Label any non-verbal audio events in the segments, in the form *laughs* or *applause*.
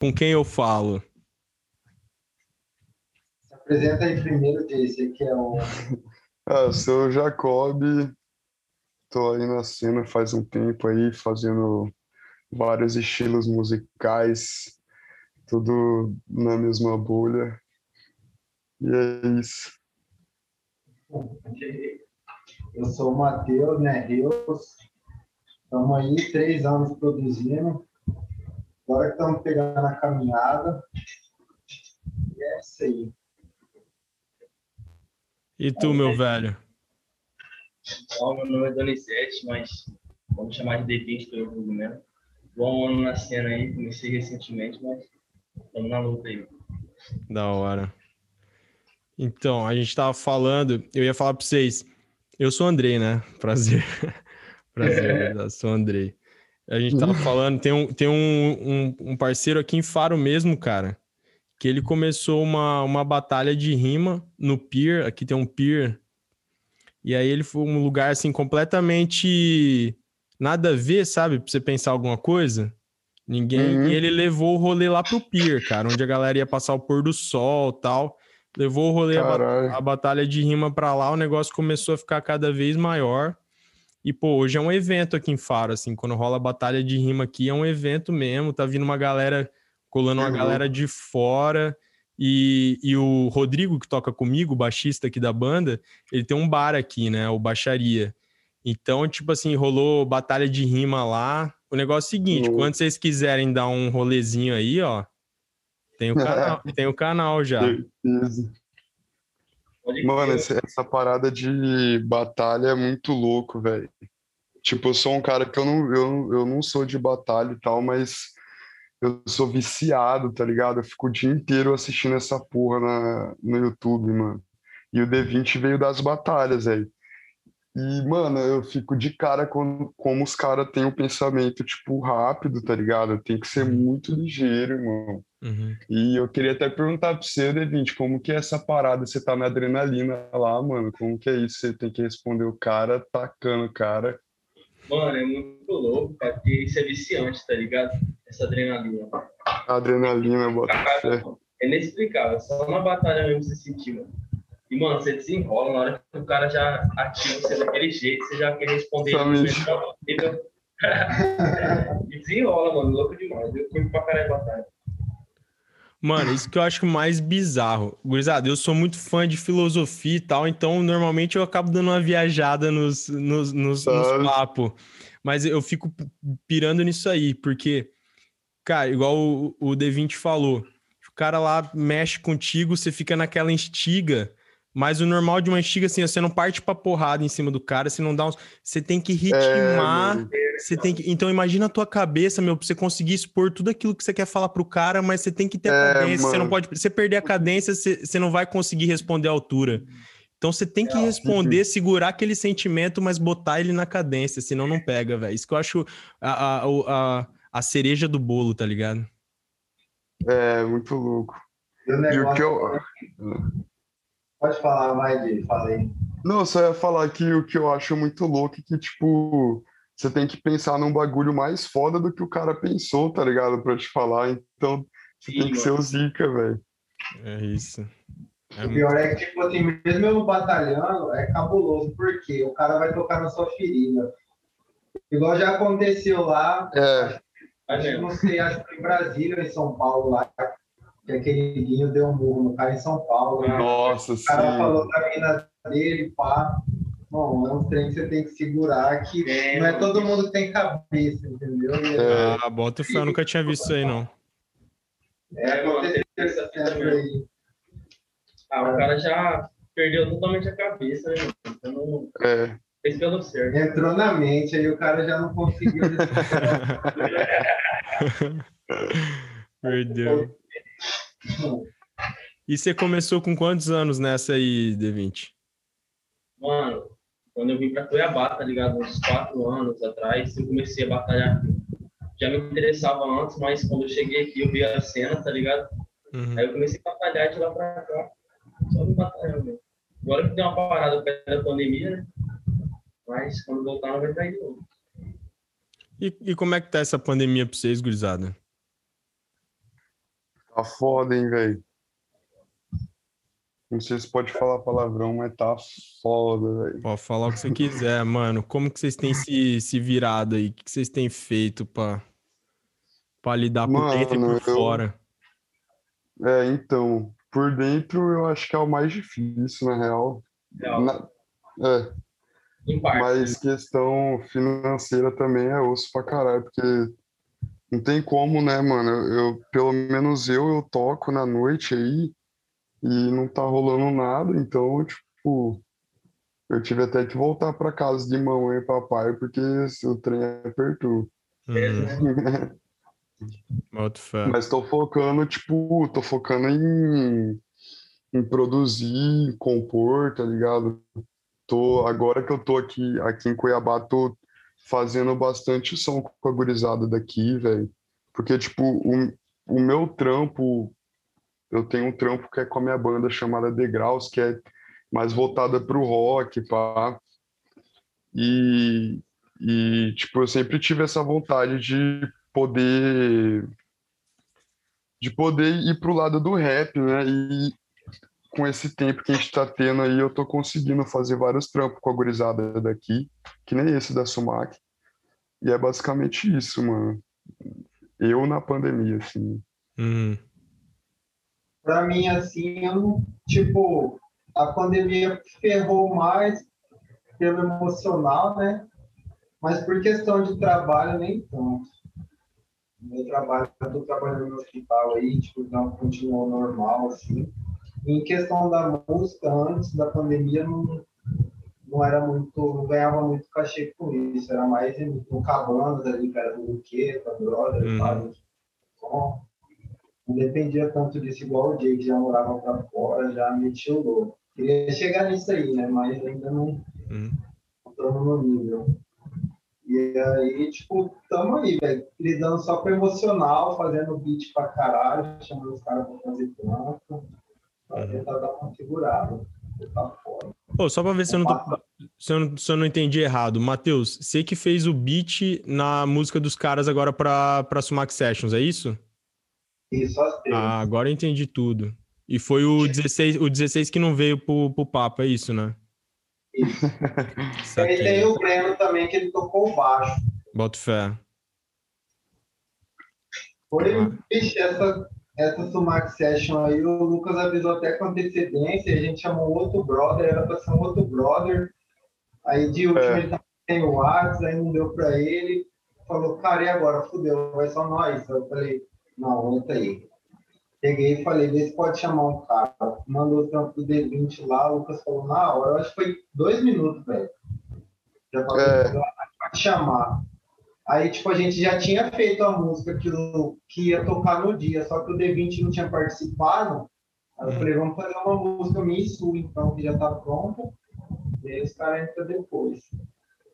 Com quem eu falo? Se apresenta aí primeiro, Jace, que é o. Ah, eu sou o Jacob, tô aí na cena faz um tempo aí, fazendo vários estilos musicais, tudo na mesma bolha. E é isso. Eu sou o Matheus, né? Rios. Estamos aí três anos produzindo. Agora que estamos pegando a caminhada. E é isso aí. E tu, meu velho? Bom, meu nome é Donizete, mas vamos chamar de D20 pelo jogo mesmo. Bom ano na cena aí, comecei recentemente, mas estamos na luta aí. Da hora. Então, a gente tava falando, eu ia falar para vocês. Eu sou o Andrei, né? Prazer. *laughs* Prazer, eu sou o Andrei. A gente tava falando, tem, um, tem um, um, um, parceiro aqui em Faro mesmo, cara, que ele começou uma, uma batalha de rima no Pier. Aqui tem um Pier. E aí ele foi um lugar assim completamente nada a ver, sabe? Pra você pensar alguma coisa. Ninguém. Uhum. E ele levou o rolê lá pro Pier, cara, onde a galera ia passar o pôr do sol tal. Levou o rolê, a, a, batalha de rima pra lá, o negócio começou a ficar cada vez maior. E, pô, hoje é um evento aqui em Faro, assim, quando rola a batalha de rima aqui, é um evento mesmo, tá vindo uma galera, colando uma uhum. galera de fora. E, e o Rodrigo, que toca comigo, o baixista aqui da banda, ele tem um bar aqui, né, o Baixaria. Então, tipo assim, rolou batalha de rima lá. O negócio é o seguinte, uhum. quando vocês quiserem dar um rolezinho aí, ó, tem o canal, *laughs* tem o canal já. Mano, essa, parada de batalha é muito louco, velho. Tipo, eu sou um cara que eu não, eu, eu não sou de batalha e tal, mas eu sou viciado, tá ligado? Eu fico o dia inteiro assistindo essa porra na, no YouTube, mano. E o D20 veio das batalhas, aí. E, mano, eu fico de cara com como os caras têm um pensamento, tipo, rápido, tá ligado? Tem que ser uhum. muito ligeiro, irmão. Uhum. E eu queria até perguntar pra você, D20, como que é essa parada? Você tá na adrenalina lá, mano? Como que é isso? Você tem que responder o cara, tacando o cara. Mano, é muito louco, cara, porque isso é viciante, tá ligado? Essa adrenalina. Adrenalina, bota fé. É inexplicável, só na batalha mesmo você sentir, mano. E, mano, você desenrola na hora que o cara já ativa você daquele jeito, você já quer responder ele. *laughs* e desenrola, mano, louco demais. Eu fui pra caralho batalha. Mano, isso que eu acho mais bizarro. Gurizada, eu sou muito fã de filosofia e tal, então normalmente eu acabo dando uma viajada nos, nos, nos, nos papos. Mas eu fico pirando nisso aí, porque, cara, igual o, o D20 falou, o cara lá mexe contigo, você fica naquela instiga mas o normal de uma estiga, assim, você não parte pra porrada em cima do cara, você não dá uns... Você tem que ritmar, é, você tem que... Então imagina a tua cabeça, meu, pra você conseguir expor tudo aquilo que você quer falar pro cara, mas você tem que ter a é, cadência, mano. você não pode... Você perder a cadência, você, você não vai conseguir responder à altura. Então você tem que é, responder, segurar aquele sentimento, mas botar ele na cadência, senão não pega, velho. Isso que eu acho a, a, a, a cereja do bolo, tá ligado? É, muito louco. E o que eu... Pode falar mais de falei. Não, só ia falar que o que eu acho muito louco é que, tipo, você tem que pensar num bagulho mais foda do que o cara pensou, tá ligado? Pra te falar. Então, você Sim, tem que mano. ser o Zica, velho. É isso. É o pior é que, tipo assim, mesmo eu batalhando, é cabuloso, porque o cara vai tocar na sua ferida. Igual já aconteceu lá. É. Acho, acho, não sei, acho que em Brasília, em São Paulo, lá, que aquele Guinho deu um murro no cara em São Paulo. Né? Nossa, sim. O cara falou da mina dele, pá. Bom, é um trem que você tem que segurar, que é, não é todo mundo que tem cabeça, entendeu? É. Ah, bota fé, eu nunca tinha visto isso aí, não. É, aconteceu essa aí. Ah, o cara já perdeu totalmente a cabeça, né? Então, não... É. Fez pelo certo. Entrou na mente, aí o cara já não conseguiu. *laughs* *laughs* Perdeu. E você começou com quantos anos nessa aí, D20? Mano, quando eu vim pra Cuiabá, tá ligado? Uns quatro anos atrás, eu comecei a batalhar. Já me interessava antes, mas quando eu cheguei aqui, eu vi a cena, tá ligado? Uhum. Aí eu comecei a batalhar de lá pra cá. Só me batalhando mesmo. Agora que deu uma parada perto da pandemia, né? Mas quando voltar, não vai estar de novo. E, e como é que tá essa pandemia pra vocês, gurizada? Tá foda, hein, velho. Não sei se pode falar palavrão, mas tá foda, velho. Pode falar o que você quiser, mano. Como que vocês têm se, se virado aí? O que vocês têm feito pra, pra lidar por mano, dentro e por eu... fora? É, então, por dentro eu acho que é o mais difícil, na real. Na... É. Mas questão financeira também é osso pra caralho, porque não tem como, né, mano? Eu, pelo menos eu, eu toco na noite aí e não tá rolando nada, então, tipo, eu tive até que voltar para casa de mamãe e papai porque o trem apertou. Uhum. *laughs* Mas tô focando, tipo, tô focando em, em produzir, compor, tá ligado? Tô, agora que eu tô aqui, aqui em Cuiabá, tô fazendo bastante som com a gurizada daqui, velho. Porque, tipo, o, o meu trampo eu tenho um trampo que é com a minha banda chamada Degraus, que é mais voltada para o rock, pá. E, e, tipo, eu sempre tive essa vontade de poder de poder ir pro lado do rap, né? E com esse tempo que a gente tá tendo aí, eu tô conseguindo fazer vários trampos com a gurizada daqui, que nem esse da Sumac. E é basicamente isso, mano. Eu na pandemia, assim. Uhum para mim, assim, eu tipo, a pandemia ferrou mais pelo emocional, né? Mas por questão de trabalho, nem tanto. Meu trabalho, eu tô trabalhando no hospital aí, tipo, não continuou normal, assim. Em questão da música, antes da pandemia, não, não era muito, não ganhava muito cachê com isso, era mais no Cabanas ali, que era do Luqueta, Brother, uhum. Som não dependia tanto disso, igual o Jay, que já morava para fora, já metia o louco. Queria chegar nisso aí, né? Mas ainda não hum. no nível. E aí, tipo, tamo aí, velho, lidando só com emocional, fazendo beat pra caralho, chamando os caras pra fazer trampo, pra tentar dar uma segurada. Tá. Pô, só pra ver se eu, não tô, se, eu não, se eu não entendi errado. Matheus, você que fez o beat na música dos caras agora pra Sumac Sessions, é isso? Isso, Ah, agora eu entendi tudo. E foi o 16, o 16 que não veio pro, pro papo, é isso, né? Isso. *laughs* e aí tem o Breno também, que ele tocou baixo. Boto fé. Foi, ah. Essa, essa Sumac Session aí, o Lucas avisou até com antecedência, a gente chamou outro brother, era pra ser um outro brother. Aí de último é. ele tava sem o WhatsApp, aí não deu pra ele. Falou, cara, e agora? Fudeu, vai só nós. Eu falei, não, entra aí. Peguei e falei, vê se pode chamar um cara. Mandou o trampo do D20 lá, o Lucas falou na hora, eu acho que foi dois minutos, velho. Já falou, é. pode chamar. Aí, tipo, a gente já tinha feito a música que, que ia tocar no dia, só que o D20 não tinha participado. Aí eu falei, vamos fazer uma música minha e sua, então, que já tá pronta. E aí os caras entram depois.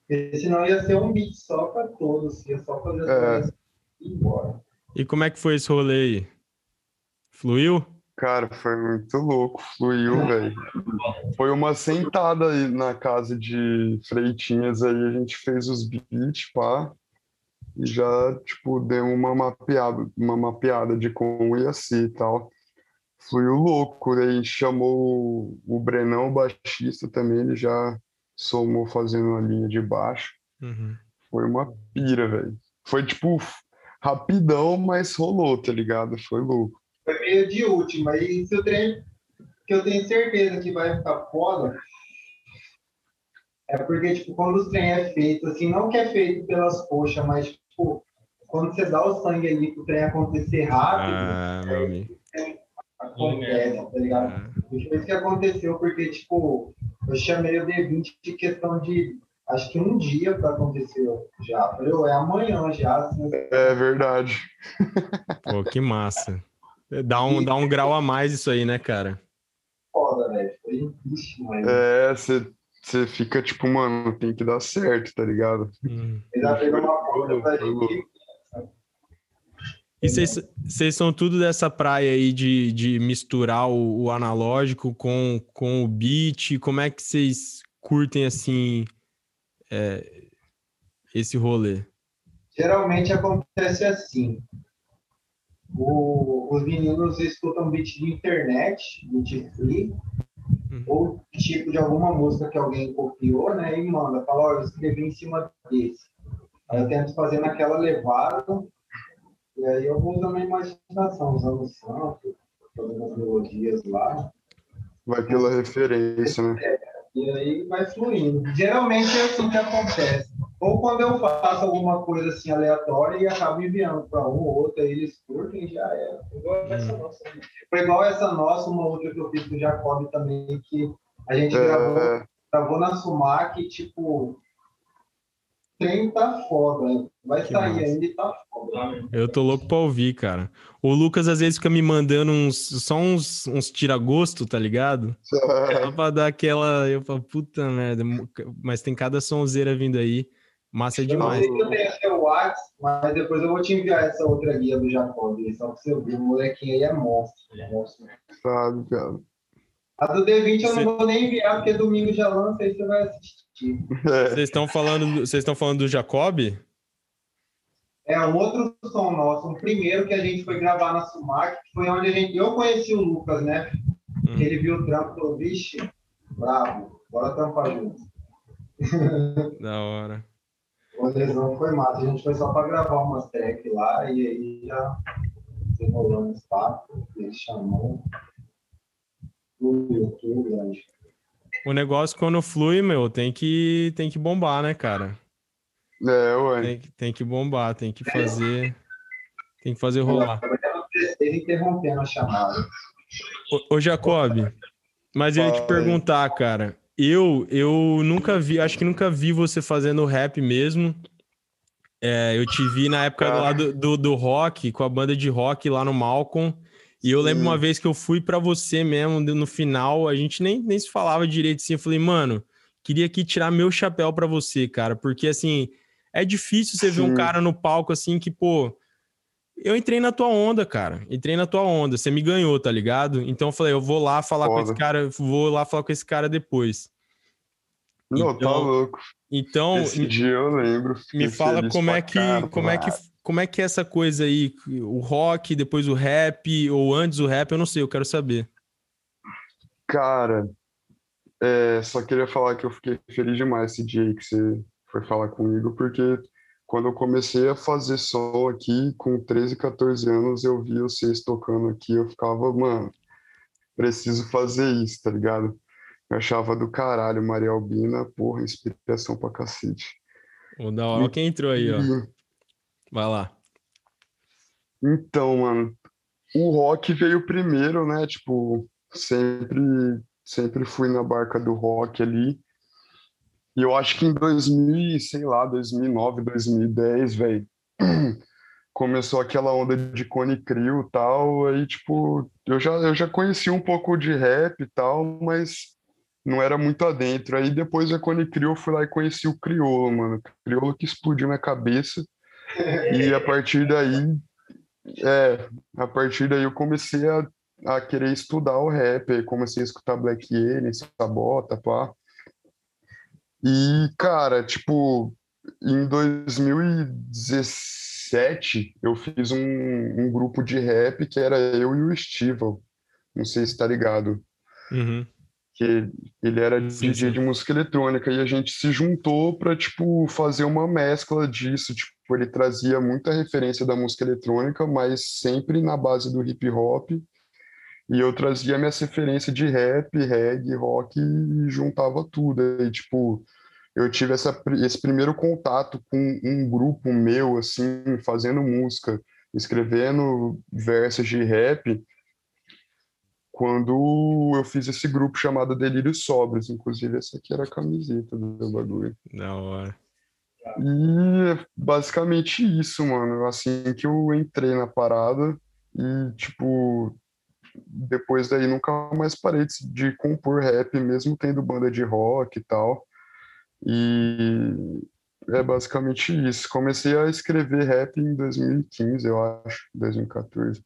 Porque senão ia ser um beat só para todos, ia só fazer as é. coisas e ir embora. E como é que foi esse rolê aí? Fluiu? Cara, foi muito louco, fluiu, velho. Foi uma sentada aí na casa de Freitinhas aí, a gente fez os beats, pá, e já, tipo, deu uma mapeada, uma mapeada de como ia ser e tal. Fluiu louco, aí chamou o Brenão, o baixista também, ele já somou fazendo a linha de baixo. Uhum. Foi uma pira, velho. Foi, tipo, rapidão, mas rolou, tá ligado? Foi louco. Foi meio de última. E se o trem que eu tenho certeza que vai ficar foda é porque, tipo, quando o trem é feito, assim, não que é feito pelas coxas, mas, tipo, quando você dá o sangue ali pro trem acontecer rápido, ah, meu amigo. acontece, tá ligado? Ah. Foi isso que aconteceu, porque, tipo, eu chamei o D20 de questão de acho que um dia para acontecer já. Falei, é amanhã já. Assim. É verdade. *laughs* Pô, que massa. Dá um, dá um grau a mais isso aí, né, cara? Foda, velho. Foi mas... É, você fica tipo, mano, tem que dar certo, tá ligado? Hum. já fez uma coisa pra gente. E vocês são tudo dessa praia aí de, de misturar o, o, analógico com, com o beat? Como é que vocês curtem assim é, esse rolê? Geralmente acontece assim. O, os meninos escutam beat de internet, beat free, uhum. ou tipo de alguma música que alguém copiou, né? E manda, fala, olha, eu escrevi em cima desse. Aí eu tento fazer naquela levada, e aí eu vou usando a imaginação, usando o santo, fazendo as melodias lá. Vai pela referência, né? É, e aí vai fluindo. Geralmente é assim que acontece. Ou quando eu faço alguma coisa assim aleatória e acabo enviando para um ou outro, aí eles curtem já é. Igual hum. essa nossa. Foi igual essa nossa, uma outra que eu fiz com o Jacob também, que a gente é... gravou, gravou na Sumac, tipo, tem tá foda. Vai que sair massa. ainda e tá foda. Eu tô louco pra ouvir, cara. O Lucas às vezes fica me mandando uns, só uns, uns tira-gosto, tá ligado? *laughs* Só pra dar aquela. Eu falo, puta merda. Mas tem cada sonzeira vindo aí. Massa eu demais. Eu não sei se eu tenho seu WhatsApp, mas depois eu vou te enviar essa outra guia do Jacob. Só pra você ver, o molequinho aí é monstro. É monstro. Sabe, cara. A do D20 eu não vou nem enviar, porque domingo já lança, aí você vai assistir. É. Vocês estão falando, vocês estão falando do Jacob? É um outro som nosso, um primeiro que a gente foi gravar na Sumac, que foi onde a gente, eu conheci o Lucas, né? Hum. Ele viu o trampo e falou, vixe, bravo, bora trampar junto. Da hora. O lesão foi massa, a gente foi só para gravar umas tracks lá e aí já desenrolando os papos, ele chamou o negócio quando flui, meu, tem que, tem que bombar, né, cara? É, ué. Tem, tem que bombar, tem que fazer. Tem que fazer rolar. interrompendo a chamada. Ô, ô Jacob, mas eu ia te perguntar, cara. Eu, eu nunca vi, acho que nunca vi você fazendo rap mesmo. É, eu te vi na época lá do, do, do, rock, com a banda de rock lá no Malcolm. E eu lembro uma vez que eu fui para você mesmo, no final, a gente nem, nem se falava direito assim. Eu falei, mano, queria aqui tirar meu chapéu para você, cara, porque assim, é difícil você Sim. ver um cara no palco assim que, pô, eu entrei na tua onda, cara. Entrei na tua onda, você me ganhou, tá ligado? Então eu falei, eu vou lá falar Foda. com esse cara, vou lá falar com esse cara depois. Não, tá então, tá louco. Então, esse dia eu lembro. Me fala como é que cara, como é que como é que é essa coisa aí? O rock, depois o rap, ou antes o rap, eu não sei, eu quero saber. Cara, é, só queria falar que eu fiquei feliz demais esse dia que você foi falar comigo, porque quando eu comecei a fazer som aqui, com 13, 14 anos, eu vi vocês tocando aqui, eu ficava, mano, preciso fazer isso, tá ligado? Eu achava do caralho, Maria Albina, porra, inspiração pra cacete. O da hora, quem entrou aí, ó. Vai lá. Então, mano, o rock veio primeiro, né? Tipo, sempre, sempre fui na barca do rock ali. E eu acho que em 2000, sei lá, 2009, 2010, velho, começou aquela onda de Cone Crew e tal. Aí, tipo, eu já, eu já conheci um pouco de rap e tal, mas não era muito adentro. Aí depois da Cone Crew, eu fui lá e conheci o Criolo, mano. Criolo que explodiu minha cabeça. E a partir daí, é, a partir daí eu comecei a, a querer estudar o rap, comecei a escutar Black Alien, Sabota, pá. E, cara, tipo, em 2017 eu fiz um, um grupo de rap que era eu e o Estival. Não sei se tá ligado. Uhum que ele era sim, DJ sim. de música eletrônica e a gente se juntou para tipo fazer uma mescla disso, tipo, ele trazia muita referência da música eletrônica, mas sempre na base do hip hop. E eu trazia minhas referências de rap, reggae, rock e juntava tudo. E tipo, eu tive essa, esse primeiro contato com um grupo meu assim, fazendo música, escrevendo versos de rap quando eu fiz esse grupo chamado Delírio Sobres. Inclusive, essa aqui era a camiseta do bagulho. Da hora. E é basicamente isso, mano. Assim que eu entrei na parada e, tipo, depois daí nunca mais parei de compor rap, mesmo tendo banda de rock e tal. E é basicamente isso. Comecei a escrever rap em 2015, eu acho, 2014.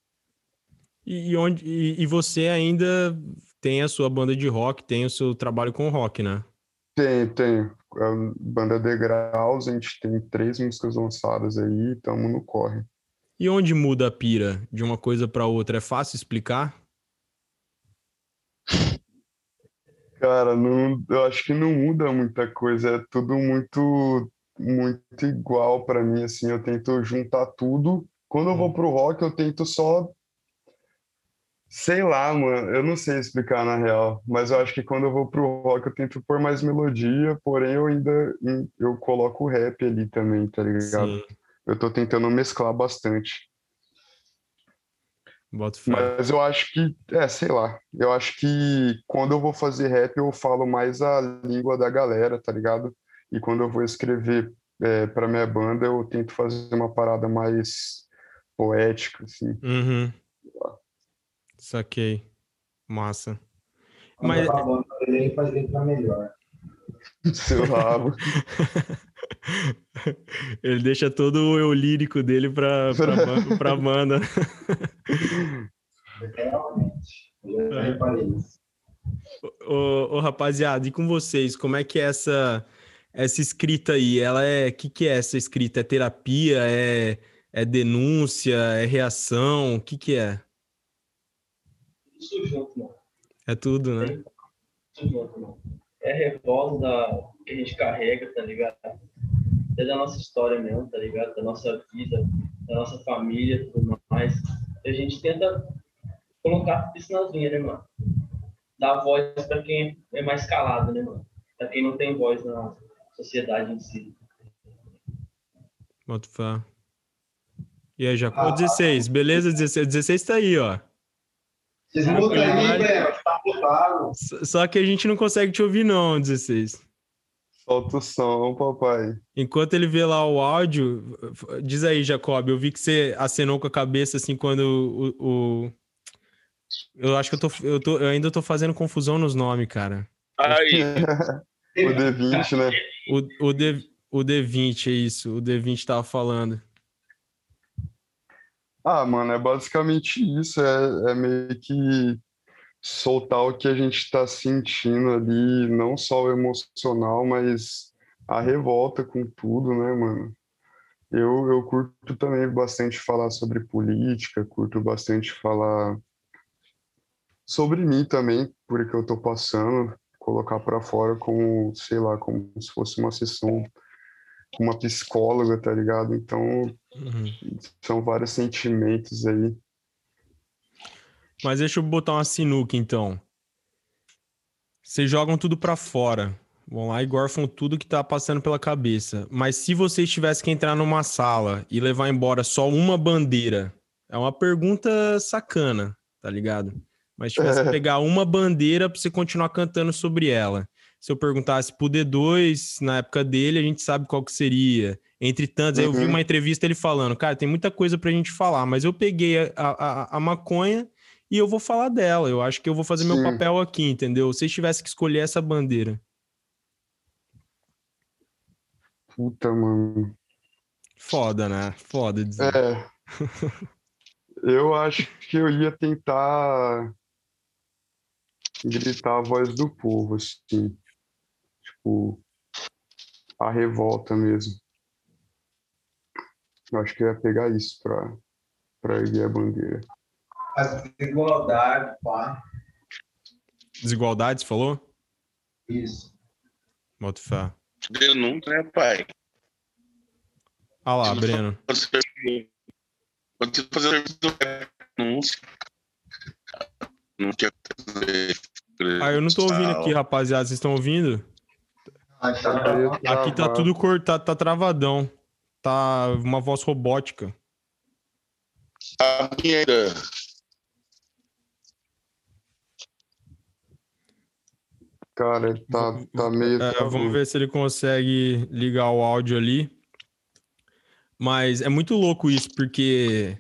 E, onde, e, e, você ainda tem a sua banda de rock, tem o seu trabalho com rock, né? Tem, tem. A banda Degraus, a gente tem três músicas lançadas aí, estamos no corre. E onde muda a pira de uma coisa para outra? É fácil explicar? Cara, não, eu acho que não muda muita coisa, é tudo muito muito igual para mim assim, eu tento juntar tudo. Quando eu vou pro rock, eu tento só sei lá, mano, eu não sei explicar na real, mas eu acho que quando eu vou pro rock eu tento pôr mais melodia, porém eu ainda eu coloco o rap ali também, tá ligado? Sim. Eu tô tentando mesclar bastante. Mas eu acho que, é, sei lá, eu acho que quando eu vou fazer rap eu falo mais a língua da galera, tá ligado? E quando eu vou escrever é, para minha banda eu tento fazer uma parada mais poética, assim. Uhum. Saquei. Massa. Mas... Eu faz letra melhor. Seu rabo. *laughs* Ele deixa todo o eu lírico dele pra, pra, *laughs* pra banda. *laughs* Realmente. Eu já reparei isso. Ô, ô, rapaziada, e com vocês, como é que é essa, essa escrita aí? Ela é. O que, que é essa escrita? É terapia? É, é denúncia? É reação? O que, que é? Isso junto, mano. É tudo, né? Isso junto, mano. É revolta que a gente carrega, tá ligado? é da nossa história mesmo, tá ligado? Da nossa vida, da nossa família tudo mais. E a gente tenta colocar isso nas linhas, né, mano? Dar voz para quem é mais calado, né, mano? Para quem não tem voz na sociedade em si. Boto fé. E aí, Jacó, ah, 16, beleza? 16, 16 tá aí, ó. Aí, velho, tá mutado. Só que a gente não consegue te ouvir, não, 16. Solta o som, papai. Enquanto ele vê lá o áudio, diz aí, Jacob, eu vi que você acenou com a cabeça assim quando o. o... Eu acho que eu, tô, eu, tô, eu ainda tô fazendo confusão nos nomes, cara. Aí. *laughs* o D20, né? O, o, D, o D20, é isso. O D20 tava falando. Ah, mano, é basicamente isso. É, é meio que soltar o que a gente está sentindo ali, não só o emocional, mas a revolta com tudo, né, mano? Eu, eu curto também bastante falar sobre política, curto bastante falar sobre mim também, por que eu tô passando, colocar para fora como, sei lá, como se fosse uma sessão uma psicóloga, tá ligado? Então, uhum. são vários sentimentos aí mas deixa eu botar uma sinuca então. Vocês jogam tudo para fora. Vão lá e gorfam tudo que tá passando pela cabeça. Mas se vocês tivessem que entrar numa sala e levar embora só uma bandeira, é uma pergunta sacana, tá ligado? Mas tivesse que *laughs* pegar uma bandeira para você continuar cantando sobre ela. Se eu perguntasse pro D2, na época dele, a gente sabe qual que seria. Entre tantos, uhum. aí eu vi uhum. uma entrevista ele falando, cara, tem muita coisa pra gente falar, mas eu peguei a, a, a maconha e eu vou falar dela. Eu acho que eu vou fazer Sim. meu papel aqui, entendeu? Se tivesse que escolher essa bandeira. Puta, mano. Foda, né? Foda dizer. É. *laughs* eu acho que eu ia tentar gritar a voz do povo, assim. Tipo, a revolta mesmo. Eu acho que eu ia pegar isso pra, pra erguer a bandeira. As desigualdades, pá. Desigualdades, falou? Isso. Boto fé. Denúncia, né, pai? Ah lá, Breno. Quando você fazer denúncia, não quer Ah, eu não tô ouvindo aqui, rapaziada. Vocês estão ouvindo? Ah, tá aqui tá tudo cortado, tá travadão. Tá uma voz robótica. A minha Cara, ele tá, tá meio. É, vamos ver se ele consegue ligar o áudio ali. Mas é muito louco isso, porque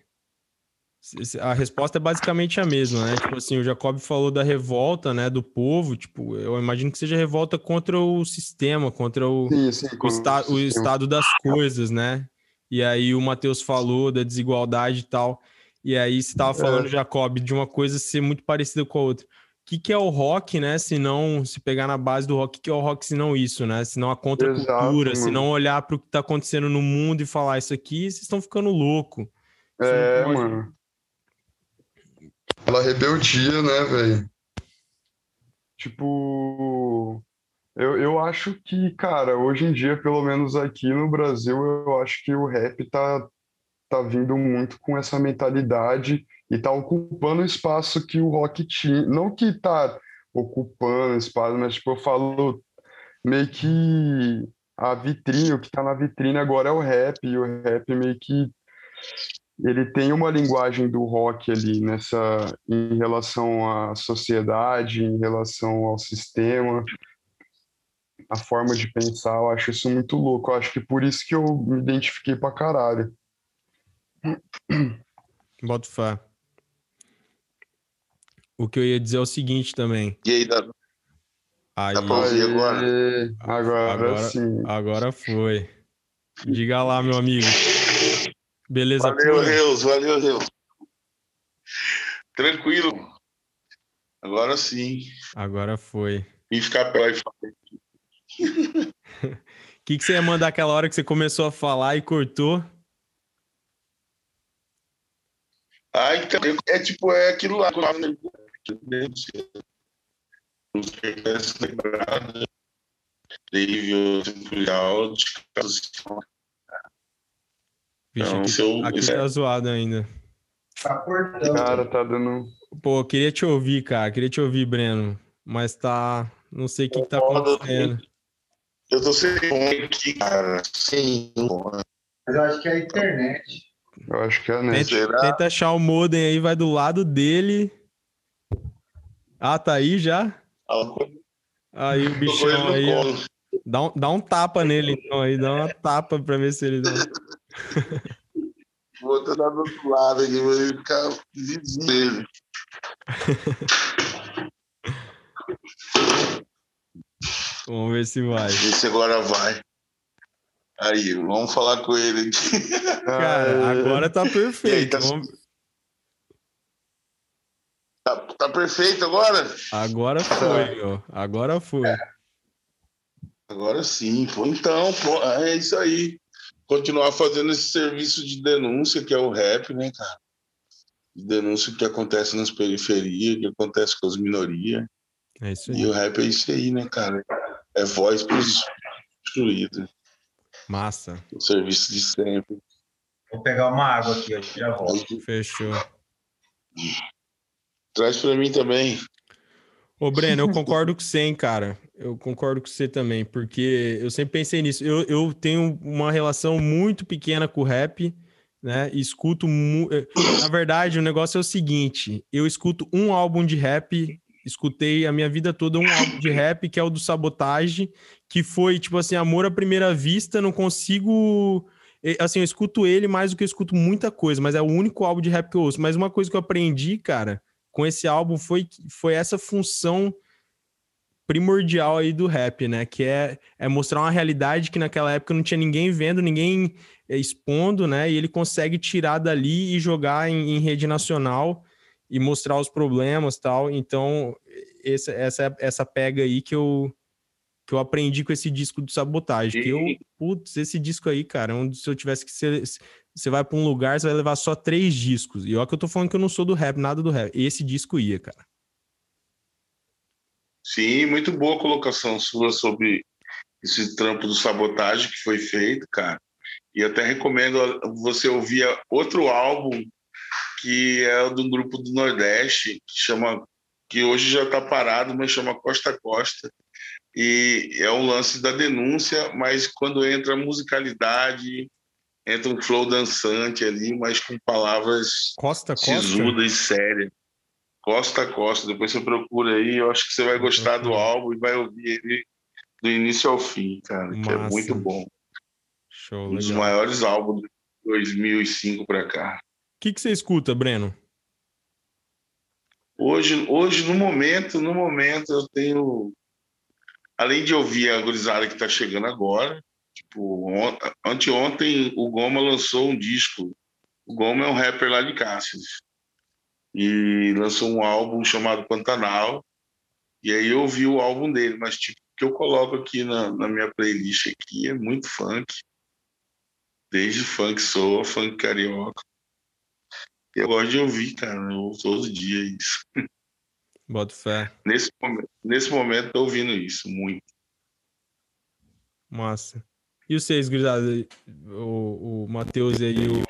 a resposta é basicamente a mesma, né? Tipo assim, o Jacob falou da revolta, né, do povo, tipo, eu imagino que seja revolta contra o sistema, contra o, sim, sim, o, esta, o, o estado das coisas, né? E aí o Matheus falou da desigualdade e tal. E aí você estava falando, é. Jacob, de uma coisa ser muito parecida com a outra que, que é o rock, né? Se não se pegar na base do rock, o que, que é o rock se não isso, né? Se não a contracultura, se não olhar para o que está acontecendo no mundo e falar isso aqui, vocês estão ficando louco. É, mano. Aquela rebeldia, né, velho? Tipo, eu, eu acho que, cara, hoje em dia, pelo menos aqui no Brasil, eu acho que o rap tá, tá vindo muito com essa mentalidade e tá ocupando o espaço que o rock tinha. Não que tá ocupando espaço, mas tipo, eu falo meio que a vitrine, o que tá na vitrine agora é o rap, e o rap meio que ele tem uma linguagem do rock ali nessa em relação à sociedade, em relação ao sistema, a forma de pensar, eu acho isso muito louco. Eu acho que por isso que eu me identifiquei pra caralho. Bota fé. O que eu ia dizer é o seguinte também. E aí, dá, Aí, dá pra ouvir agora? Agora, Agora- sim. agora foi. Diga lá, meu amigo. Beleza Valeu, pura? Reus, valeu, Reus. Tranquilo. Agora sim. Agora foi. Vim ficar e O *laughs* que, que você ia mandar aquela hora que você começou a falar e cortou? Ah, então, é tipo, é aquilo lá. né? Não sei se lembrado. Nível tutorial de caso Vixe, Não, aqui, seu- aqui isso é- tá zoado ainda. Tá cortando. Cara, tá dando. Pô, eu queria te ouvir, cara. Queria te ouvir, Breno. Mas tá. Não sei o que, que tá acontecendo. Eu tô sem fone aqui, cara. Sem fone. Mas eu acho que é a internet. Eu acho que é né? Tenta, Será? tenta achar o modem aí, vai do lado dele. Ah, tá aí já? Aí o bichão aí. ó. Dá um, dá um tapa nele, então, aí. Dá uma tapa pra ver se ele dá. Vou tentar do outro lado aqui, vou ficar vizinho dele. Vamos ver se vai. Vê se agora vai. Aí, vamos falar com ele aqui. Cara, Aê. agora tá perfeito. tá- Vamos- Tá, tá perfeito agora? Agora foi, ó. Agora foi. Agora sim, pô. Então, pô, é isso aí. Continuar fazendo esse serviço de denúncia, que é o rap, né, cara? De denúncia que acontece nas periferias, que acontece com as minorias. É isso E aí. o rap é isso aí, né, cara? É voz para os excluídos. Massa. O serviço de sempre. Vou pegar uma água aqui, eu já volto. Fechou. Traz para mim também. Ô, Breno, eu concordo com você, hein, cara. Eu concordo com você também, porque eu sempre pensei nisso. Eu, eu tenho uma relação muito pequena com o rap, né? Escuto. mu- eh, Na verdade, o negócio é o seguinte: eu escuto um álbum de rap, escutei a minha vida toda um álbum de rap, que é o do Sabotage, que foi, tipo assim, amor à primeira vista. Não consigo. eh, Assim, eu escuto ele mais do que eu escuto muita coisa, mas é o único álbum de rap que eu ouço. Mas uma coisa que eu aprendi, cara, com esse álbum foi, foi essa função primordial aí do rap, né? Que é, é mostrar uma realidade que naquela época não tinha ninguém vendo, ninguém é, expondo, né? E ele consegue tirar dali e jogar em, em rede nacional e mostrar os problemas tal. Então, essa, essa, essa pega aí que eu, que eu aprendi com esse disco do Sabotagem. Que eu, putz, esse disco aí, cara, onde se eu tivesse que ser. Você vai para um lugar, você vai levar só três discos. E olha que eu tô falando que eu não sou do rap, nada do rap. Esse disco ia, cara. Sim, muito boa colocação sua sobre esse trampo do sabotagem que foi feito, cara. E até recomendo você ouvir outro álbum que é do grupo do Nordeste, que chama que hoje já está parado, mas chama Costa a Costa. E é um lance da denúncia, mas quando entra a musicalidade, entra um flow dançante ali, mas com palavras Costa, Costa. e séria. Costa a Costa. Depois você procura aí, eu acho que você vai gostar do álbum e vai ouvir ele do início ao fim, cara, que é Massa. muito bom. Show, Um dos legal. maiores álbuns de 2005 para cá. O que, que você escuta, Breno? Hoje, hoje no momento, no momento eu tenho além de ouvir a gurizada que está chegando agora, tipo, on- anteontem o Goma lançou um disco. O Goma é um rapper lá de Cáceres. E lançou um álbum chamado Pantanal. E aí eu ouvi o álbum dele, mas tipo, que eu coloco aqui na, na minha playlist aqui é muito funk. Desde funk soul, funk carioca. Eu gosto de ouvir, cara. Eu ouço todo dia isso. Boto fé. Nesse momento, nesse momento, tô ouvindo isso muito. Massa. E vocês, gurizada? O, o Matheus e o,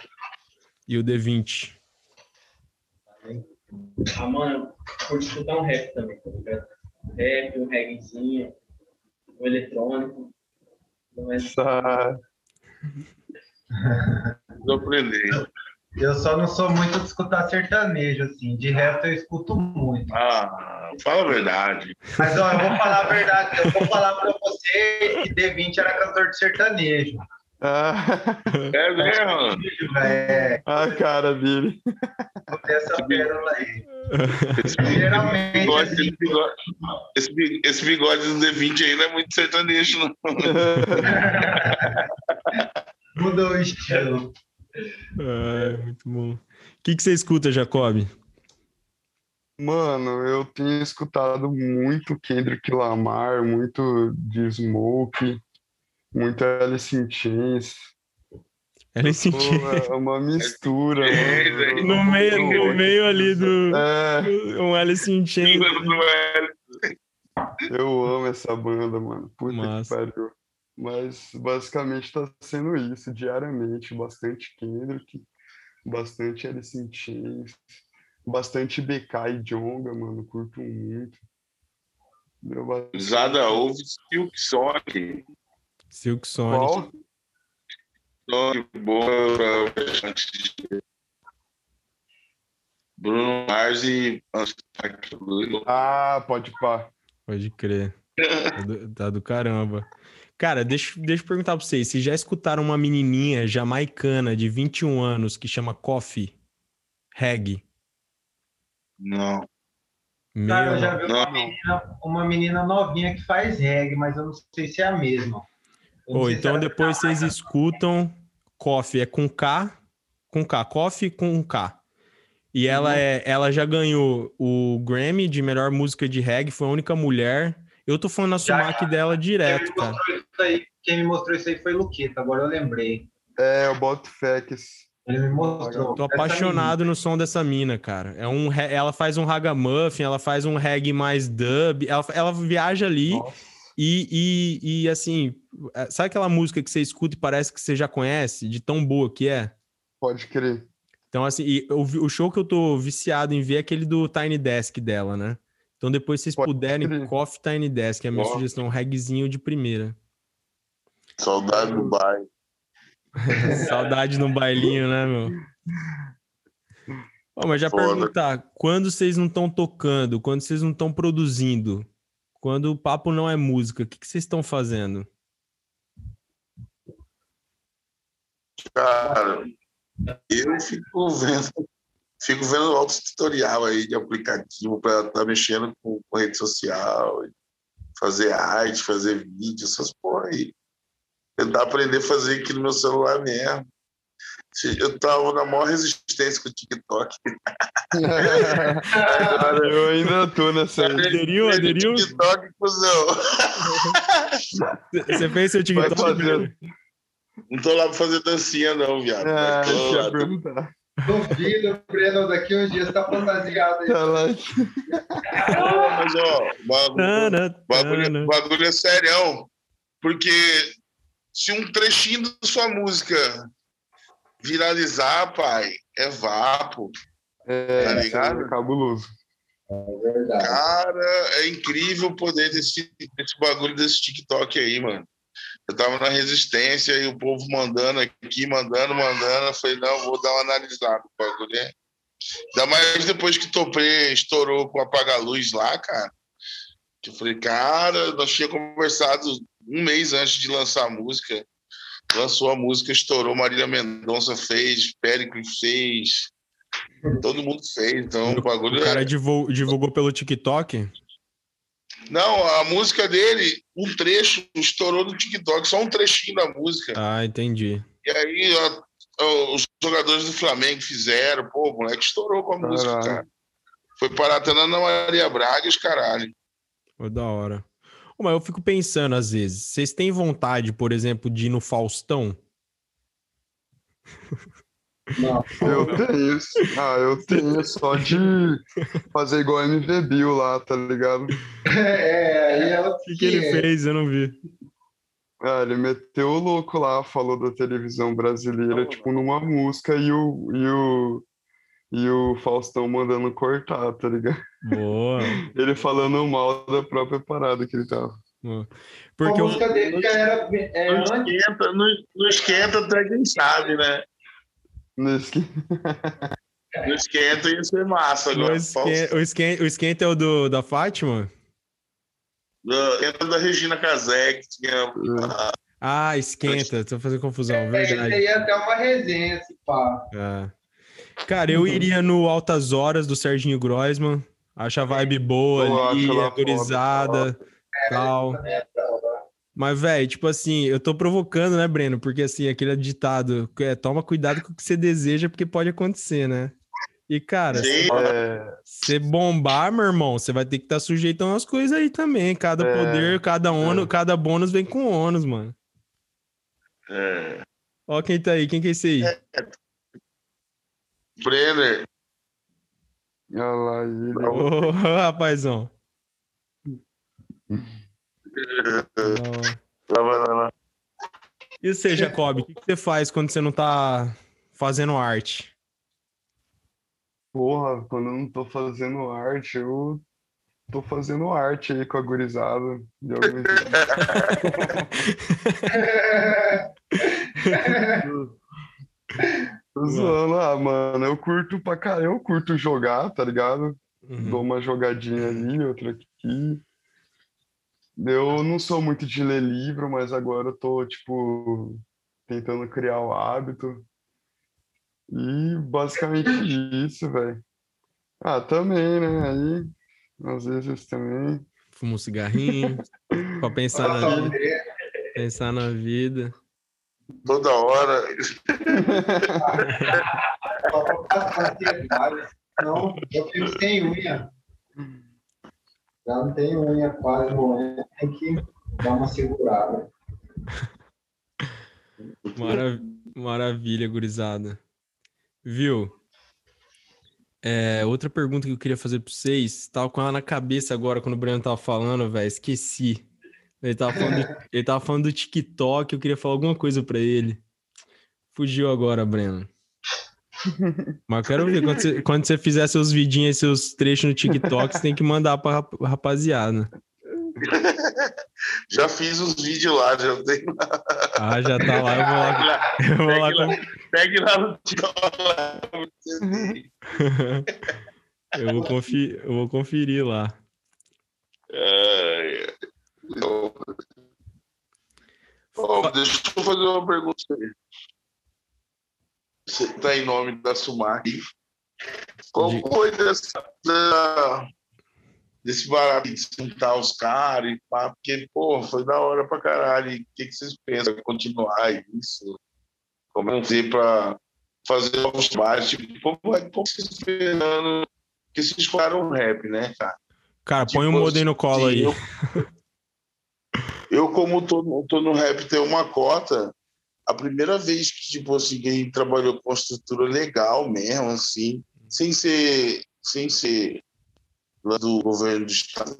e o D20. Ah, mano, eu curto escutar um rap também, tá ligado? Rap, um reggaezinho, um eletrônico. Não é. Surpreendente. Eu só não sou muito de escutar sertanejo, assim. De resto, eu escuto muito. Ah, fala a verdade. Mas, ó, eu vou falar a verdade. Eu vou falar pra vocês que D20 era cantor de sertanejo. Ah, É mesmo? É, a cara dele. essa pérola aí. Esse Geralmente, bigode, esse bigode, esse bi- esse bigode do D20 aí não é muito sertanejo, não. *laughs* mudou o estilo. Ai, muito bom. O que, que você escuta, Jacob? Mano, eu tenho escutado muito Kendrick Lamar, muito de Smoke, muito Alice in Chains. Ela Pô, sentiu é uma mistura, É, mano. no meio, no meio ali do É, um Alice in Chains. eu amo essa banda, mano. Puta Massa. que pariu. Mas basicamente tá sendo isso, diariamente. Bastante Kendrick, bastante Alice in Chains, bastante BK e Jonga, mano. Curto muito. Meu, bastante- Usada ouve Silk Sonic. Silk Sonic. Qual? Sonic, boa. antes de- Bruno Mars e. Ah, pode pá. Pode crer. *laughs* Tá do, tá do caramba. Cara, deixa, deixa eu perguntar pra vocês. Vocês já escutaram uma menininha jamaicana de 21 anos que chama Coffee? Reggae? Não. Meu, Cara, eu já vi uma menina, uma menina novinha que faz reggae, mas eu não sei se é a mesma. Ou então ela- depois vocês escutam Coffee, é com K, com K, Coffee com K. E ela é, ela já ganhou o Grammy de melhor música de reggae, foi a única mulher. Eu tô falando a Sumac dela Quem direto, me, cara. aí, quem me mostrou isso aí foi Luqueta, agora eu lembrei. É, eu boto fé que esse- Ele me mostrou. Tô apaixonado no som dessa mina, cara. É um, ela faz um ragamuffin, ela faz um reggae mais dub, ela, ela viaja ali Nossa. E, e, e, assim, é, sabe aquela música que você escuta e parece que você já conhece, de tão boa que é? Pode crer. Então, assim, o, o show que eu tô viciado em ver é aquele do Tiny Desk dela, né? Então, depois, se vocês Pode puderem, crer. Coffee Tiny Desk, é a minha Ó. sugestão, um reggaezinho de primeira. Saudade do bairro. *laughs* Saudade no bailinho, né, meu? Ó, mas já Foda. perguntar, quando vocês não estão tocando, quando vocês não estão produzindo, quando o papo não é música, o que, vocês estão fazendo? Cara, eu fico vendo, fico vendo outros tutorial aí de aplicativo para estar mexendo com, com rede social, fazer arte, fazer vídeo, essas porra aí. Tentar aprender a fazer aqui no meu celular mesmo. Eu tava na maior resistência com o TikTok. Agora, *laughs* eu ainda tô nessa. Aderiu, aderiu? TikTok, cuzão. Você fez seu TikTok? fazendo. Não tô lá pra fazer dancinha, não, viado. Ah, deixa lá, eu perguntar. Duvido, Breno, daqui uns dias tá fantasiado aí. Tá lá. Mas ó, o bagulho, bagulho, bagulho é serião. Porque se um trechinho da sua música viralizar, pai, é vapo. É, Tá aí ligado? é cabuloso. É verdade. Cara, é incrível o poder desse, desse bagulho desse TikTok aí, mano. Eu tava na resistência e o povo mandando aqui, mandando, mandando. Eu falei, não, vou dar uma analisada no bagulho. né? Ainda mais depois que Topré estourou com apaga-luz lá, cara. Que eu falei, cara, nós tínhamos conversado um mês antes de lançar a música. Lançou a música, estourou, Marília Mendonça fez, Péricles fez. Todo mundo fez, então o bagulho O cara é... divul- divulgou pelo TikTok? Não, a música dele, um trecho, estourou no TikTok, só um trechinho da música. Ah, entendi. E aí a- a- os jogadores do Flamengo fizeram, pô, o moleque estourou com a música, Caralho. cara. Foi parar até na Ana Maria Braga e os caralho. Foi da hora. Ô, Mas eu fico pensando às vezes, vocês têm vontade, por exemplo, de ir no Faustão? Não, *laughs* eu tenho. Ah, eu tenho só de fazer igual a MV Bill lá, tá ligado? *laughs* É, aí ela. O que, que ele fez? Eu não vi. Ah, ele meteu o louco lá, falou da televisão brasileira, tipo, numa música e o, e o, e o Faustão mandando cortar, tá ligado? Boa. *laughs* Ele falando mal da própria parada que ele tava. Porque a música eu... dele já era. É, não, esquenta, não, não esquenta até quem sabe, né? No esquenta. *laughs* no esquenta ia ser massa agora. O esquenta, o esquenta, o esquenta é o do, da Fátima? Entra da Regina Casé, que tinha. Ah, esquenta, tô fazendo confusão, é, verdade. Seria até uma resenha, se pá. É. Cara, eu iria no Altas Horas do Serginho Groisman. Acho a vibe boa eu ali, agorizada, tal. É, Mas, velho, tipo assim, eu tô provocando, né, Breno? Porque, assim, aquele ditado, é, toma cuidado com o que você deseja, porque pode acontecer, né? E, cara, você é... bombar, meu irmão, você vai ter que estar tá sujeito a umas coisas aí também. Cada é... poder, cada ônus, é. cada bônus vem com ônus, mano. É. Ó quem tá aí, quem que é esse aí? É. Brenner. Olha lá ele. Ô, *laughs* rapazão. E você, Jacob, o que, que você faz quando você não tá fazendo arte? Porra, quando eu não tô fazendo arte, eu tô fazendo arte aí com a gurizada. De algum *laughs* *laughs* Tô zoando, ah, mano, eu curto pra caramba, eu curto jogar, tá ligado? Uhum. Dou uma jogadinha ali, outra aqui. Eu não sou muito de ler livro, mas agora eu tô, tipo, tentando criar o hábito. E basicamente isso, velho. Ah, também, né? Aí, às vezes também. Fuma um cigarrinho, pra pensar na vida. Pensar na vida. Toda hora. não, eu fico sem unha. Já não tem unha quase morrendo, tem que dar uma segurada. Marav maravilha, gurizada. Viu? É, outra pergunta que eu queria fazer para vocês, tava com ela na cabeça agora quando o Breno tava falando, velho, esqueci. Ele tava, falando do, ele tava falando do TikTok, eu queria falar alguma coisa para ele. Fugiu agora, Breno. Mas quero ver, quando você, quando você fizer seus vidinhos, seus trechos no TikTok, você tem que mandar pra rapaziada. Já fiz os vídeos lá, já tem. Ah, já tá lá, eu vou lá. Eu vou pegue, lá, lá, pegue lá no TikTok. *laughs* eu, vou conferir, eu vou conferir lá. É. oh, deixa eu fazer uma pergunta aí. Você tá em nome da Sumar. Qual foi dessa, da, desse barato de sentar os caras e pá, porque, pô, foi da hora pra caralho. o que, que vocês pensam? Continuar isso? Como é que para fazer novos trabalhos? Tipo, como é que vocês esperando que vocês falaram rap, né, cara? Cara, tipo, põe o um modem no colo aí. Eu, *laughs* eu, como tô, tô no rap, tenho uma cota. A primeira vez que, tipo assim, a gente trabalhou com estrutura legal mesmo, assim, sem ser, sem ser lá do governo do estado.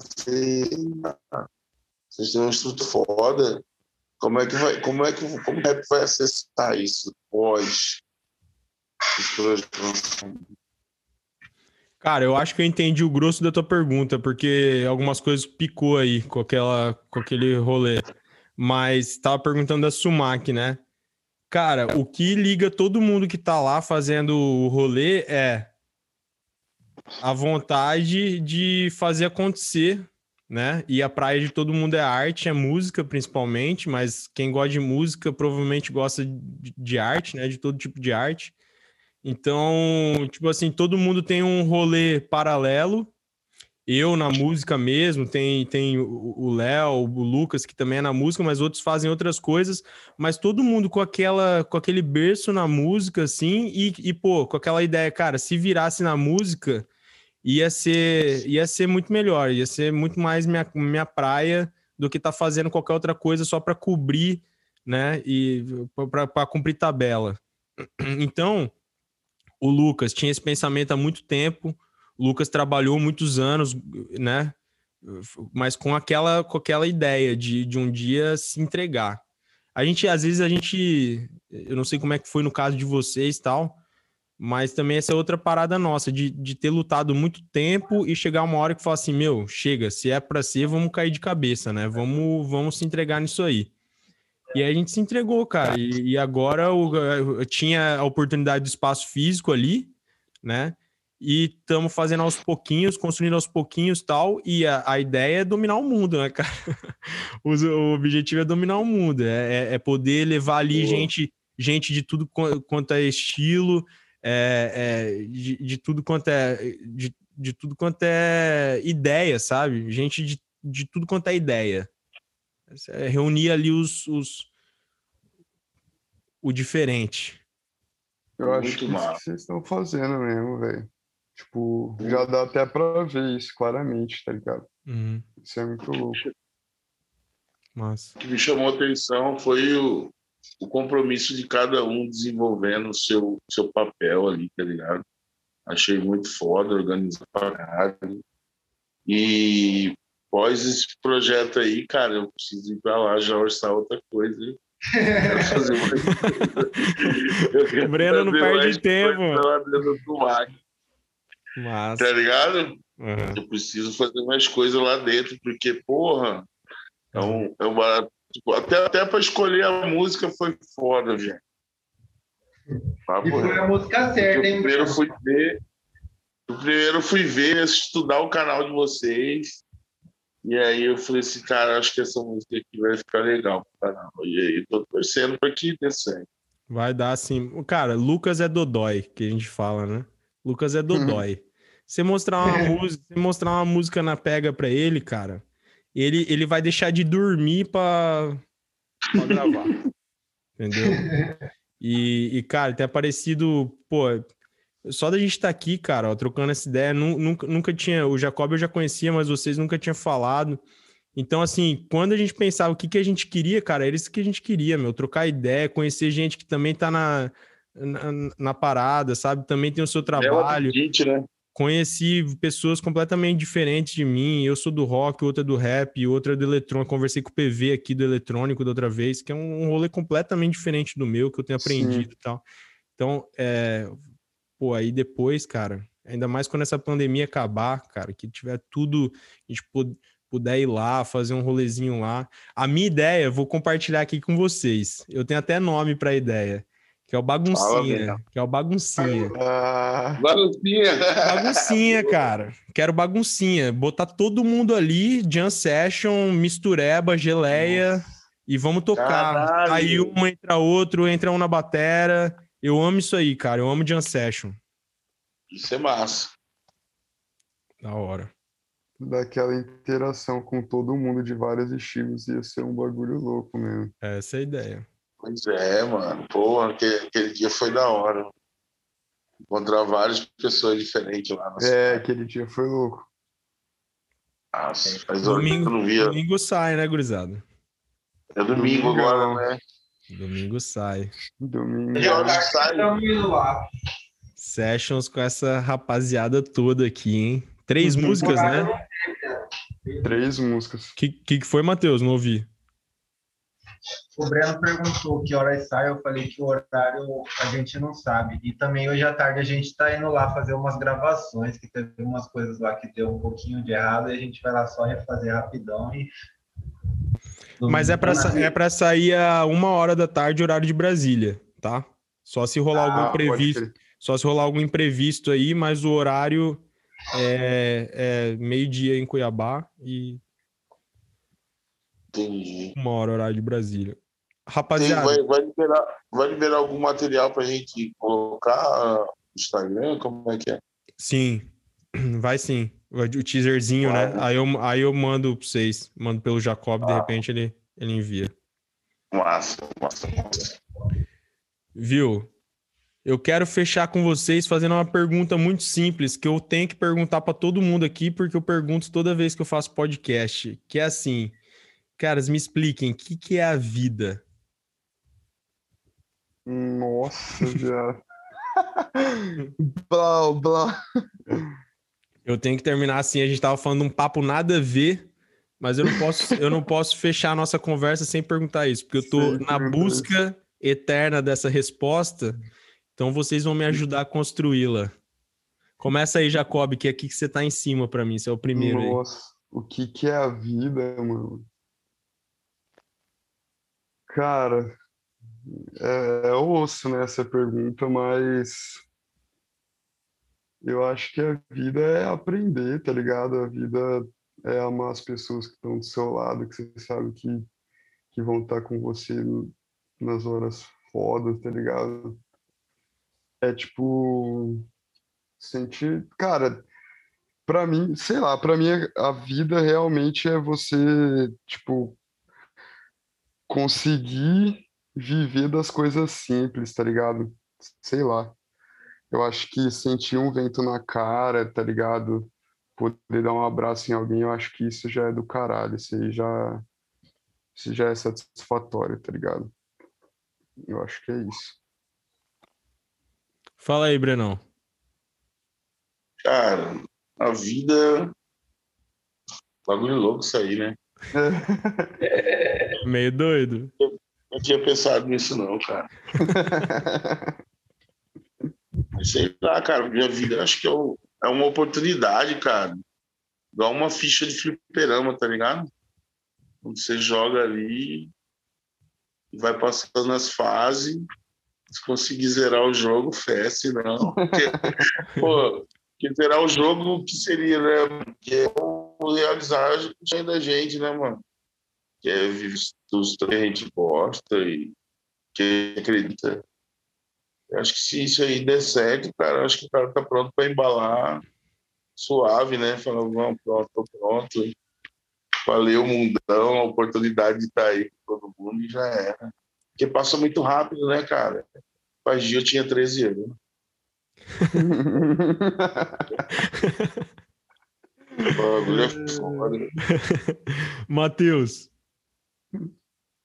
Vocês têm uma estrutura foda. Como é que vai, como é que, como é que vai acessar isso pós Cara, eu acho que eu entendi o grosso da tua pergunta, porque algumas coisas picou aí com, aquela, com aquele rolê. Mas tava perguntando da Sumac, né? Cara, o que liga todo mundo que tá lá fazendo o rolê é a vontade de fazer acontecer, né? E a praia de todo mundo é arte, é música principalmente, mas quem gosta de música provavelmente gosta de arte, né? De todo tipo de arte. Então, tipo assim, todo mundo tem um rolê paralelo. Eu na música mesmo, tem, tem o Léo, o Lucas, que também é na música, mas outros fazem outras coisas. Mas todo mundo com aquela com aquele berço na música, assim, e, e pô, com aquela ideia, cara, se virasse na música, ia ser, ia ser muito melhor, ia ser muito mais minha, minha praia do que tá fazendo qualquer outra coisa só para cobrir, né? E para cumprir tabela. Então, o Lucas tinha esse pensamento há muito tempo. O Lucas trabalhou muitos anos, né? Mas com aquela, com aquela ideia de, de um dia se entregar. A gente, às vezes, a gente. Eu não sei como é que foi no caso de vocês tal, mas também essa é outra parada nossa, de, de ter lutado muito tempo e chegar uma hora que fala assim: meu, chega, se é para ser, vamos cair de cabeça, né? Vamos, vamos se entregar nisso aí. E aí a gente se entregou, cara. E, e agora o, eu tinha a oportunidade do espaço físico ali, né? E estamos fazendo aos pouquinhos, construindo aos pouquinhos tal. E a, a ideia é dominar o mundo, né, *laughs* cara? o, o, objetivo é dominar o mundo, é, é, é poder levar ali gente, gente de tudo quanto é estilo, é, é, de, de, tudo quanto é. De, de tudo quanto é ideia, sabe? Gente de, de tudo quanto é ideia. É reunir ali os, os o diferente. Eu acho Muito que isso que vocês estão fazendo mesmo, velho. Tipo, já dá até pra ver isso claramente, tá ligado? Uhum. Isso é muito louco. Mas... O que me chamou a atenção foi o, o compromisso de cada um desenvolvendo o seu, seu papel ali, tá ligado? Achei muito foda, organizado pra caralho. E Após esse projeto aí, cara, eu preciso ir para lá já orçar outra coisa. Fazer *laughs* o Breno não perde tempo. Tá ligado? Uhum. Eu preciso fazer mais coisas lá dentro, porque, porra, é um, é um barato. Tipo, até, até para escolher a música foi foda, gente. e foi a música certa, hein? Primeiro fui ver, primeiro fui ver, estudar o canal de vocês. E aí eu falei assim, cara, acho que essa música aqui vai ficar legal caramba. E aí tô torcendo para que dê certo. Vai dar sim. Cara, Lucas é Dodói, que a gente fala, né? Lucas é Dodói. Uhum. Você mostrar uma *laughs* música, você mostrar uma música na pega para ele, cara, ele, ele vai deixar de dormir para gravar. *laughs* Entendeu? E, e, cara, tem aparecido, pô, só da gente estar tá aqui, cara, ó, trocando essa ideia, nunca, nunca tinha. O Jacob eu já conhecia, mas vocês nunca tinham falado. Então, assim, quando a gente pensava o que, que a gente queria, cara, era isso que a gente queria, meu. Trocar ideia, conhecer gente que também tá na, na, na parada, sabe? Também tem o seu trabalho. É gente, né? Conheci pessoas completamente diferentes de mim. Eu sou do rock, outra é do rap, outra é do eletrônico. Conversei com o PV aqui do eletrônico da outra vez, que é um rolê completamente diferente do meu, que eu tenho aprendido Sim. e tal. Então, é, pô, aí depois, cara, ainda mais quando essa pandemia acabar, cara, que tiver tudo, a gente puder ir lá, fazer um rolezinho lá. A minha ideia, vou compartilhar aqui com vocês. Eu tenho até nome para a ideia, que é o Baguncinha, Fala, que é o Baguncinha. Ah, baguncinha. Baguncinha, *laughs* cara. Quero Baguncinha, botar todo mundo ali, jam session, mistureba, geleia Nossa. e vamos tocar. Caralho. Aí um entra outro, entra um na batera eu amo isso aí, cara. Eu amo Jam Session. Isso é massa. Da hora. Daquela interação com todo mundo de vários estilos ia ser um bagulho louco mesmo. Essa é a ideia. Pois é, mano. Porra, aquele, aquele dia foi da hora. Encontrar várias pessoas diferentes lá. é, cidade. aquele dia foi louco. Nossa, faz domingo, eu não via. Domingo sai, né, gurizada? É domingo agora, né? Domingo sai. Domingo sai. Sessions com essa rapaziada toda aqui, hein? Três uhum. músicas, né? Três músicas. O que, que, que foi, Matheus? Não ouvi. O Breno perguntou que horas sai, eu falei que o horário a gente não sabe. E também hoje à tarde a gente está indo lá fazer umas gravações, que teve umas coisas lá que deu um pouquinho de errado, e a gente vai lá só refazer rapidão e mas é para é para sair a uma hora da tarde, horário de Brasília, tá? Só se rolar ah, algum imprevisto, só se rolar algum imprevisto aí, mas o horário é, é meio-dia em Cuiabá e Entendi. uma hora horário de Brasília. Rapaziada, vai, vai, liberar, vai liberar algum material para a gente colocar no Instagram? Como é que é? Sim, *clears throat* vai sim. O teaserzinho, né? Aí eu, aí eu mando pra vocês. Mando pelo Jacob, de ah. repente ele, ele envia. Massa, massa, massa. Viu? Eu quero fechar com vocês fazendo uma pergunta muito simples que eu tenho que perguntar para todo mundo aqui, porque eu pergunto toda vez que eu faço podcast, que é assim, caras, me expliquem, o que, que é a vida? Nossa, já. blá, blá. Eu tenho que terminar assim. A gente tava falando um papo nada a ver, mas eu não posso, eu não posso fechar a nossa conversa sem perguntar isso, porque eu tô na busca eterna dessa resposta. Então vocês vão me ajudar a construí-la. Começa aí, Jacob, que é aqui que você tá em cima para mim, você é o primeiro Nossa, aí. o que que é a vida, mano? Cara, é, é osso, né, essa pergunta, mas eu acho que a vida é aprender, tá ligado? A vida é amar as pessoas que estão do seu lado, que você sabe que, que vão estar com você nas horas fodas, tá ligado? É tipo sentir, cara, para mim, sei lá, para mim a vida realmente é você, tipo, conseguir viver das coisas simples, tá ligado? Sei lá. Eu acho que sentir um vento na cara, tá ligado? Poder dar um abraço em alguém, eu acho que isso já é do caralho. Isso aí já, isso já é satisfatório, tá ligado? Eu acho que é isso. Fala aí, Brenão. Cara, a vida. Bagulho louco isso aí, né? Meio doido. Não tinha pensado nisso, não, cara. *laughs* Sei lá, cara, minha vida acho que é, é uma oportunidade, cara. Igual uma ficha de fliperama, tá ligado? Quando você joga ali e vai passando as fases, se conseguir zerar o jogo, festa, não. Porque, *laughs* pô, que zerar o jogo, o que seria, né? Que é o realizar o sonho da gente, né, mano? Que é viver os que a gente gosta e que acredita. Eu acho que se isso aí der certo, cara, acho que o cara tá pronto para embalar suave, né? Falando, vamos, pronto, tô pronto. Valeu, mundão, a oportunidade de estar tá aí com todo mundo e já era. Porque passa muito rápido, né, cara? Faz dia eu tinha 13 anos. *laughs* Matheus.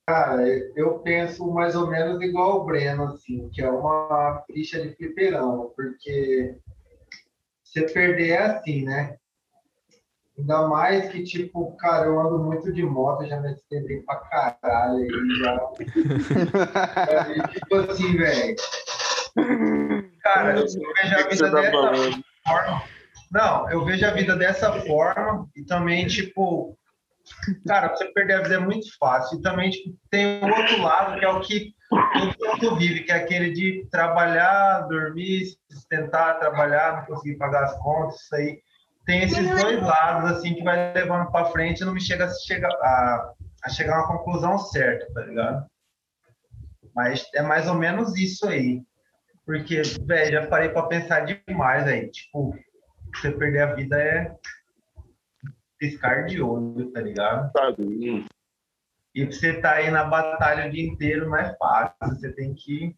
Cara, eu penso mais ou menos igual o Breno, assim, que é uma ficha de fliperama, porque você perder é assim, né? Ainda mais que, tipo, cara, eu ando muito de moto, já me acidentei pra caralho aí, já. e, *laughs* tipo assim, velho. Cara, eu vejo a vida dessa forma. Não, eu vejo a vida dessa forma e também, tipo, cara, você perder a vida é muito fácil. E também tipo, tem o outro lado, que é o que todo mundo vive, que é aquele de trabalhar, dormir, sustentar, trabalhar, não conseguir pagar as contas, isso aí. Tem esses dois lados, assim, que vai levando para frente e não me chega a, chegar a, a chegar a uma conclusão certa, tá ligado? Mas é mais ou menos isso aí. Porque, velho, já parei para pensar demais aí. Tipo, você perder a vida é piscar de olho, tá ligado? E você tá aí na batalha o dia inteiro não é fácil. Você tem que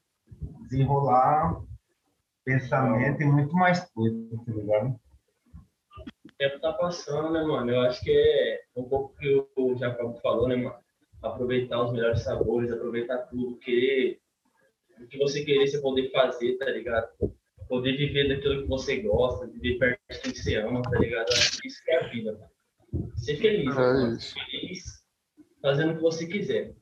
desenrolar pensamento e muito mais coisa, tá ligado? O tempo tá passando, né, mano? Eu acho que é um pouco que o Jacob falou, né, mano? Aproveitar os melhores sabores, aproveitar tudo, que o que você querer, você poder fazer, tá ligado? Poder viver daquilo que você gosta, viver perto de quem você ama, tá ligado? Isso que é a vida, mano. Ser feliz, é. Ser feliz fazendo o que você quiser.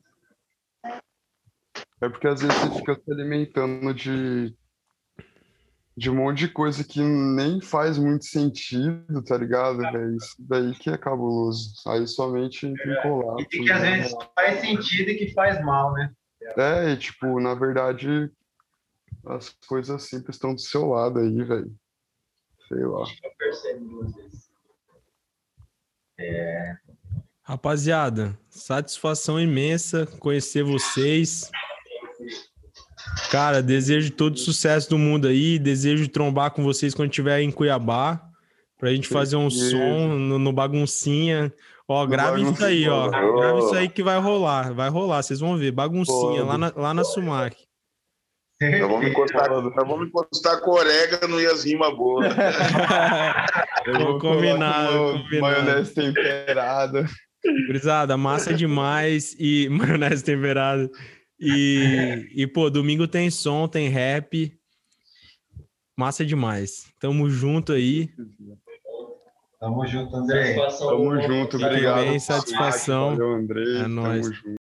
É porque às vezes você fica se alimentando de, de um monte de coisa que nem faz muito sentido, tá ligado, velho? Isso daí que é cabuloso. Aí somente entra em colapso. E que às né? vezes faz sentido e que faz mal, né? É, e tipo, na verdade, as coisas simples estão do seu lado aí, velho. Sei lá. É... Rapaziada, satisfação imensa conhecer vocês. Cara, desejo todo sucesso do mundo aí. Desejo trombar com vocês quando estiver em Cuiabá. Pra gente fazer um som no, no baguncinha. Ó, grave isso aí, ó. Grave isso aí que vai rolar. Vai rolar, vocês vão ver. Baguncinha lá na, lá na Sumac. Eu vou me encostar, eu vou me encostar com orégano e as rimas boas. eu vou combinar. Maionese temperada. Gurizada, massa demais e *laughs* maionese temperada. E, e, pô, domingo tem som, tem rap. Massa demais. Tamo junto aí. Tamo junto, André. Tamo junto, obrigado. bem, satisfação. Valeu, André. É Tamo nóis. junto.